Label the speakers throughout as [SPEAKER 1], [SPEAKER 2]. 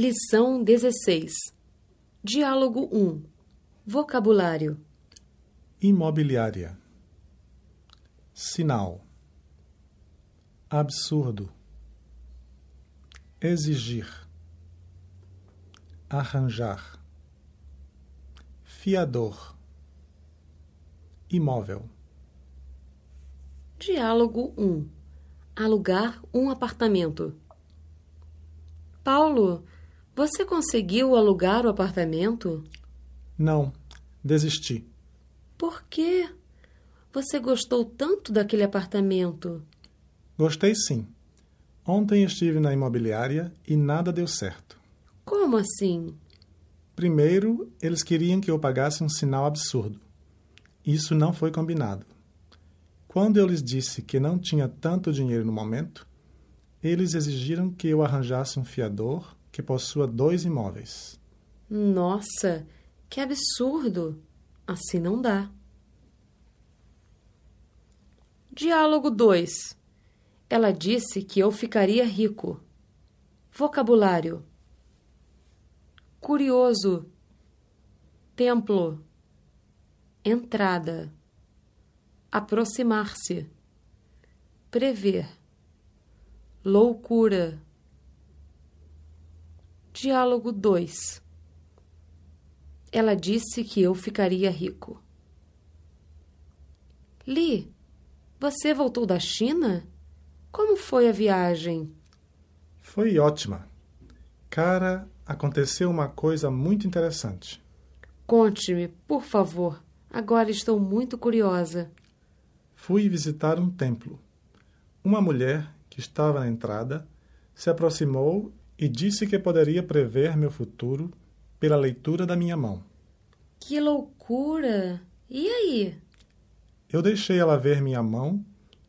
[SPEAKER 1] Lição 16. Diálogo 1. Vocabulário.
[SPEAKER 2] Imobiliária. Sinal. Absurdo. Exigir. Arranjar. Fiador. Imóvel.
[SPEAKER 1] Diálogo 1. Alugar um apartamento. Paulo, você conseguiu alugar o apartamento?
[SPEAKER 2] Não, desisti.
[SPEAKER 1] Por quê? Você gostou tanto daquele apartamento?
[SPEAKER 2] Gostei sim. Ontem estive na imobiliária e nada deu certo.
[SPEAKER 1] Como assim?
[SPEAKER 2] Primeiro, eles queriam que eu pagasse um sinal absurdo. Isso não foi combinado. Quando eu lhes disse que não tinha tanto dinheiro no momento, eles exigiram que eu arranjasse um fiador que possua dois imóveis.
[SPEAKER 1] Nossa, que absurdo! Assim não dá. Diálogo 2. Ela disse que eu ficaria rico. Vocabulário: curioso, templo, entrada, aproximar-se, prever, loucura. Diálogo 2. Ela disse que eu ficaria rico. Li, você voltou da China? Como foi a viagem?
[SPEAKER 2] Foi ótima. Cara, aconteceu uma coisa muito interessante.
[SPEAKER 1] Conte-me, por favor. Agora estou muito curiosa.
[SPEAKER 2] Fui visitar um templo. Uma mulher que estava na entrada se aproximou e disse que poderia prever meu futuro pela leitura da minha mão.
[SPEAKER 1] Que loucura! E aí?
[SPEAKER 2] Eu deixei ela ver minha mão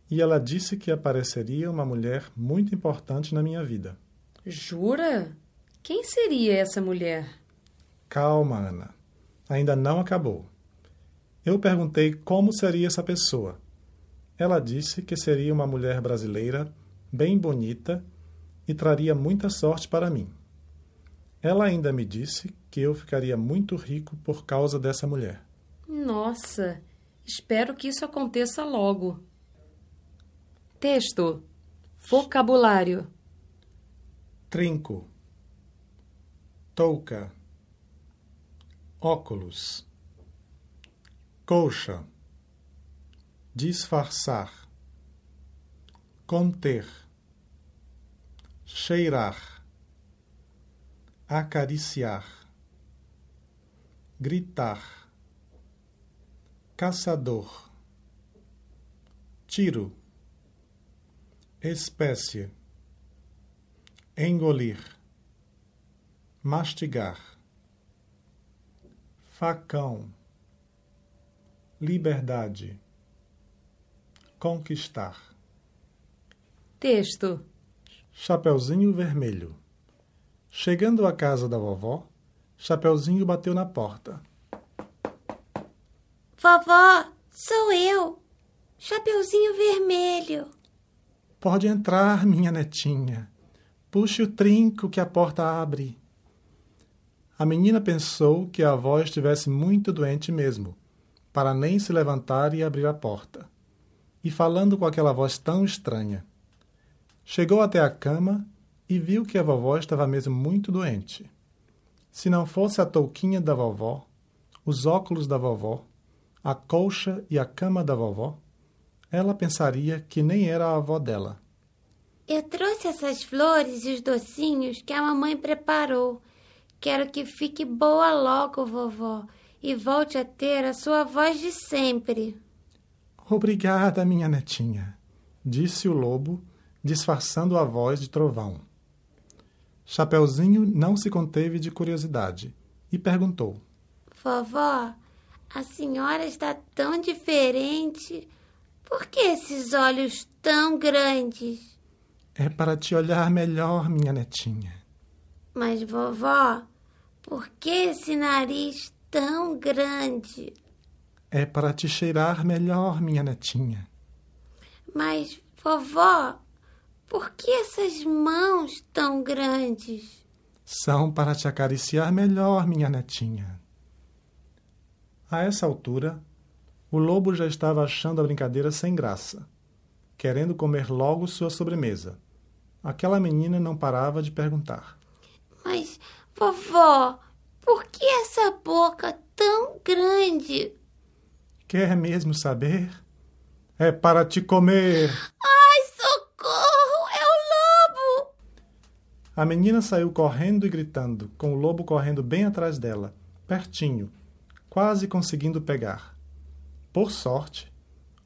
[SPEAKER 2] e ela disse que apareceria uma mulher muito importante na minha vida.
[SPEAKER 1] Jura? Quem seria essa mulher?
[SPEAKER 2] Calma, Ana. Ainda não acabou. Eu perguntei como seria essa pessoa. Ela disse que seria uma mulher brasileira, bem bonita e traria muita sorte para mim. Ela ainda me disse que eu ficaria muito rico por causa dessa mulher.
[SPEAKER 1] Nossa, espero que isso aconteça logo. Texto: Vocabulário:
[SPEAKER 2] Trinco, touca, óculos, colcha, disfarçar, conter, cheirar, acariciar, gritar, caçador, tiro, espécie, engolir, mastigar, facão, liberdade, conquistar.
[SPEAKER 1] Texto:
[SPEAKER 2] Chapeuzinho Vermelho. Chegando à casa da vovó, Chapeuzinho bateu na porta.
[SPEAKER 3] Vovó, sou eu, Chapeuzinho Vermelho.
[SPEAKER 2] Pode entrar, minha netinha. Puxe o trinco que a porta abre. A menina pensou que a avó estivesse muito doente mesmo, para nem se levantar e abrir a porta. E falando com aquela voz tão estranha. Chegou até a cama e viu que a vovó estava mesmo muito doente. Se não fosse a touquinha da vovó, os óculos da vovó, a colcha e a cama da vovó, ela pensaria que nem era a avó dela.
[SPEAKER 3] Eu trouxe essas flores e os docinhos que a mamãe preparou. Quero que fique boa logo, vovó, e volte a ter a sua voz de sempre.
[SPEAKER 2] Obrigada, minha netinha, disse o lobo, disfarçando a voz de trovão. Chapeuzinho não se conteve de curiosidade e perguntou:
[SPEAKER 3] Vovó, a senhora está tão diferente. Por que esses olhos tão grandes?
[SPEAKER 2] É para te olhar melhor, minha netinha.
[SPEAKER 3] Mas, vovó, por que esse nariz tão grande?
[SPEAKER 2] É para te cheirar melhor, minha netinha.
[SPEAKER 3] Mas, vovó, por que essas mãos tão grandes?
[SPEAKER 2] São para te acariciar melhor, minha netinha. A essa altura, o lobo já estava achando a brincadeira sem graça, querendo comer logo sua sobremesa. Aquela menina não parava de perguntar:
[SPEAKER 3] Mas, vovó, por que essa boca tão grande?
[SPEAKER 2] Quer mesmo saber? É para te comer
[SPEAKER 3] socorro! É o lobo!
[SPEAKER 2] A menina saiu correndo e gritando, com o lobo correndo bem atrás dela, pertinho, quase conseguindo pegar. Por sorte,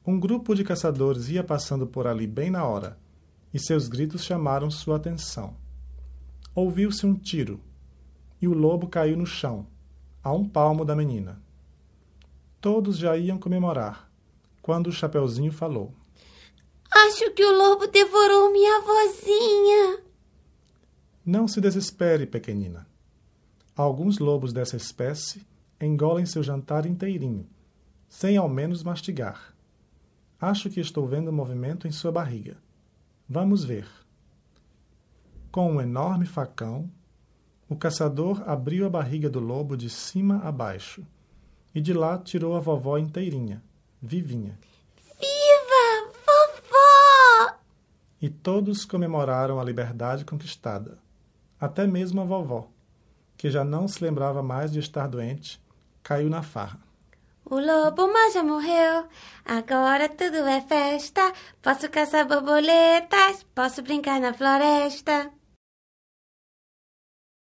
[SPEAKER 2] um grupo de caçadores ia passando por ali bem na hora, e seus gritos chamaram sua atenção. Ouviu-se um tiro, e o lobo caiu no chão, a um palmo da menina. Todos já iam comemorar, quando o Chapeuzinho falou:
[SPEAKER 3] Acho que o lobo devorou minha vozinha.
[SPEAKER 2] Não se desespere, pequenina. Alguns lobos dessa espécie engolem seu jantar inteirinho, sem ao menos mastigar. Acho que estou vendo movimento em sua barriga. Vamos ver. Com um enorme facão, o caçador abriu a barriga do lobo de cima a baixo e de lá tirou a vovó inteirinha, vivinha.
[SPEAKER 3] Viva, vovó!
[SPEAKER 2] E todos comemoraram a liberdade conquistada, até mesmo a vovó, que já não se lembrava mais de estar doente, caiu na farra.
[SPEAKER 3] O lobo mal já morreu, agora tudo é festa. Posso caçar borboletas, posso brincar na floresta.